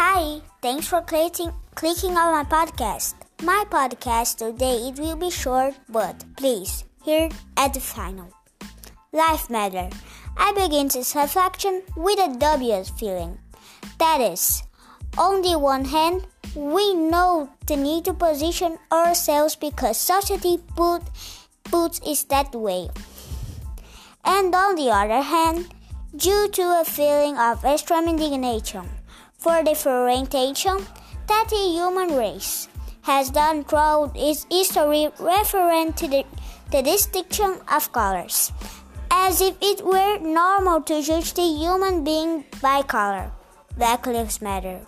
Hi, thanks for clicking clicking on my podcast. My podcast today it will be short, but please hear at the final. Life matter. I begin this reflection with a dubious feeling. That is, on the one hand, we know the need to position ourselves because society put puts it that way. And on the other hand, due to a feeling of extreme indignation for differentiation that the human race has done throughout its history referring to the, the distinction of colors, as if it were normal to judge the human being by color. Black Lives Matter.